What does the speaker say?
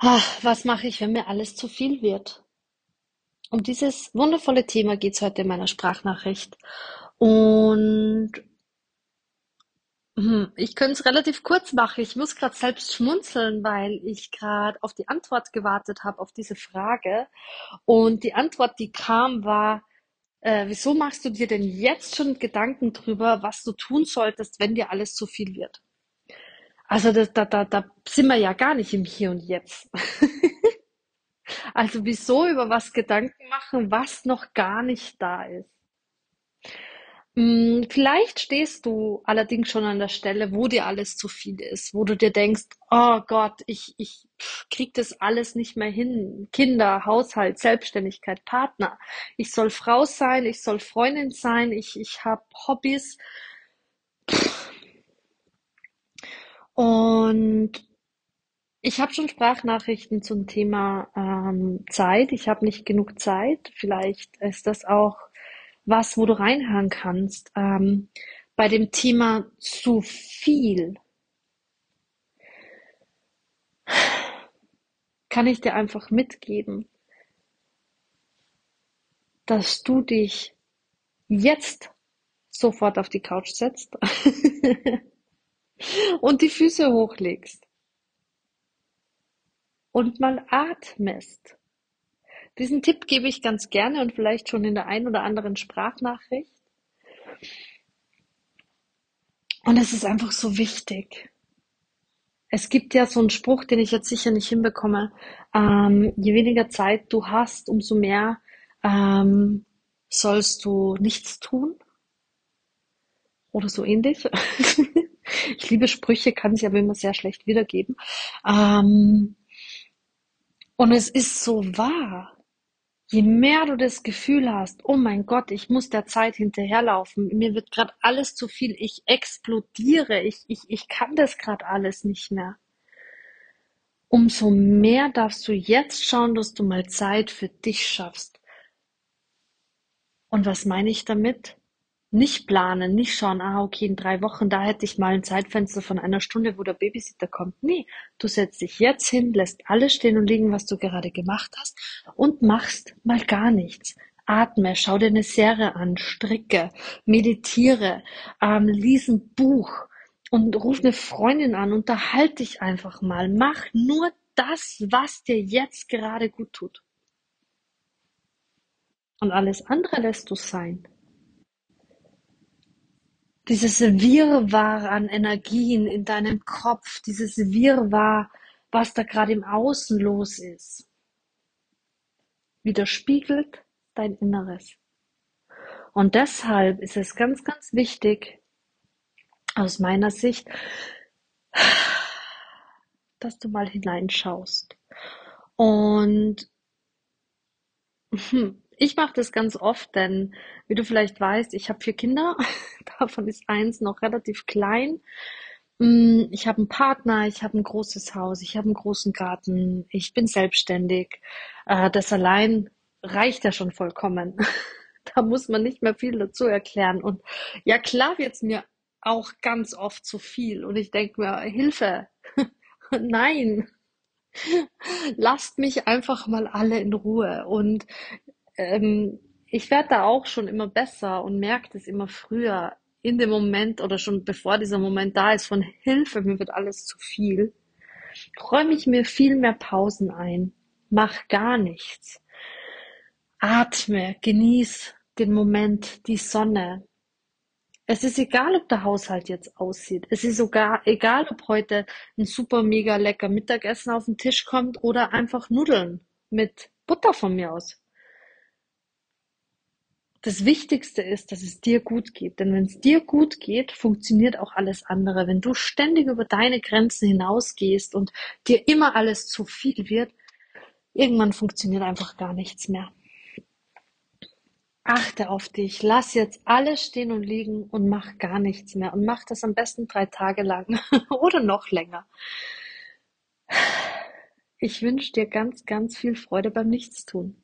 Ah, was mache ich, wenn mir alles zu viel wird? Um dieses wundervolle Thema geht es heute in meiner Sprachnachricht. Und hm, ich könnte es relativ kurz machen. Ich muss gerade selbst schmunzeln, weil ich gerade auf die Antwort gewartet habe auf diese Frage. Und die Antwort, die kam, war, äh, wieso machst du dir denn jetzt schon Gedanken drüber, was du tun solltest, wenn dir alles zu viel wird? Also das, da, da, da sind wir ja gar nicht im Hier und Jetzt. Also wieso über was Gedanken machen, was noch gar nicht da ist? Hm, vielleicht stehst du allerdings schon an der Stelle, wo dir alles zu viel ist, wo du dir denkst, oh Gott, ich, ich krieg das alles nicht mehr hin. Kinder, Haushalt, Selbstständigkeit, Partner. Ich soll Frau sein, ich soll Freundin sein, ich, ich habe Hobbys. Und Ich habe schon Sprachnachrichten zum Thema ähm, Zeit. Ich habe nicht genug Zeit. Vielleicht ist das auch was, wo du reinhören kannst. Ähm, bei dem Thema zu viel kann ich dir einfach mitgeben, dass du dich jetzt sofort auf die Couch setzt und die Füße hochlegst und mal atmest. Diesen Tipp gebe ich ganz gerne und vielleicht schon in der einen oder anderen Sprachnachricht. Und es ist einfach so wichtig. Es gibt ja so einen Spruch, den ich jetzt sicher nicht hinbekomme. Ähm, je weniger Zeit du hast, umso mehr ähm, sollst du nichts tun. Oder so ähnlich. ich liebe Sprüche, kann sie aber immer sehr schlecht wiedergeben. Ähm, und es ist so wahr. Je mehr du das Gefühl hast, oh mein Gott, ich muss der Zeit hinterherlaufen, mir wird gerade alles zu viel, ich explodiere, ich, ich, ich kann das gerade alles nicht mehr. Umso mehr darfst du jetzt schauen, dass du mal Zeit für dich schaffst. Und was meine ich damit? Nicht planen, nicht schauen, ah, okay, in drei Wochen, da hätte ich mal ein Zeitfenster von einer Stunde, wo der Babysitter kommt. Nee, du setzt dich jetzt hin, lässt alles stehen und liegen, was du gerade gemacht hast und machst mal gar nichts. Atme, schau dir eine Serie an, stricke, meditiere, ähm, lies ein Buch und ruf eine Freundin an, unterhalte dich einfach mal. Mach nur das, was dir jetzt gerade gut tut. Und alles andere lässt du sein. Dieses Wirrwarr an Energien in deinem Kopf, dieses Wirrwarr, was da gerade im Außen los ist, widerspiegelt dein Inneres. Und deshalb ist es ganz, ganz wichtig, aus meiner Sicht, dass du mal hineinschaust. Und hm, ich mache das ganz oft, denn wie du vielleicht weißt, ich habe vier Kinder, davon ist eins noch relativ klein. Mm, Ich habe einen Partner, ich habe ein großes Haus, ich habe einen großen Garten, ich bin selbstständig. Äh, Das allein reicht ja schon vollkommen. Da muss man nicht mehr viel dazu erklären. Und ja, klar wird's mir auch ganz oft zu viel. Und ich denke mir, Hilfe, nein, lasst mich einfach mal alle in Ruhe. Und ähm, ich werde da auch schon immer besser und merke das immer früher in dem Moment oder schon bevor dieser Moment da ist von Hilfe, mir wird alles zu viel, räume ich mir viel mehr Pausen ein, mach gar nichts, atme, genieß den Moment, die Sonne. Es ist egal, ob der Haushalt jetzt aussieht. Es ist sogar egal, ob heute ein super mega lecker Mittagessen auf den Tisch kommt oder einfach Nudeln mit Butter von mir aus. Das Wichtigste ist, dass es dir gut geht. Denn wenn es dir gut geht, funktioniert auch alles andere. Wenn du ständig über deine Grenzen hinausgehst und dir immer alles zu viel wird, irgendwann funktioniert einfach gar nichts mehr. Achte auf dich, lass jetzt alles stehen und liegen und mach gar nichts mehr. Und mach das am besten drei Tage lang oder noch länger. Ich wünsche dir ganz, ganz viel Freude beim Nichtstun.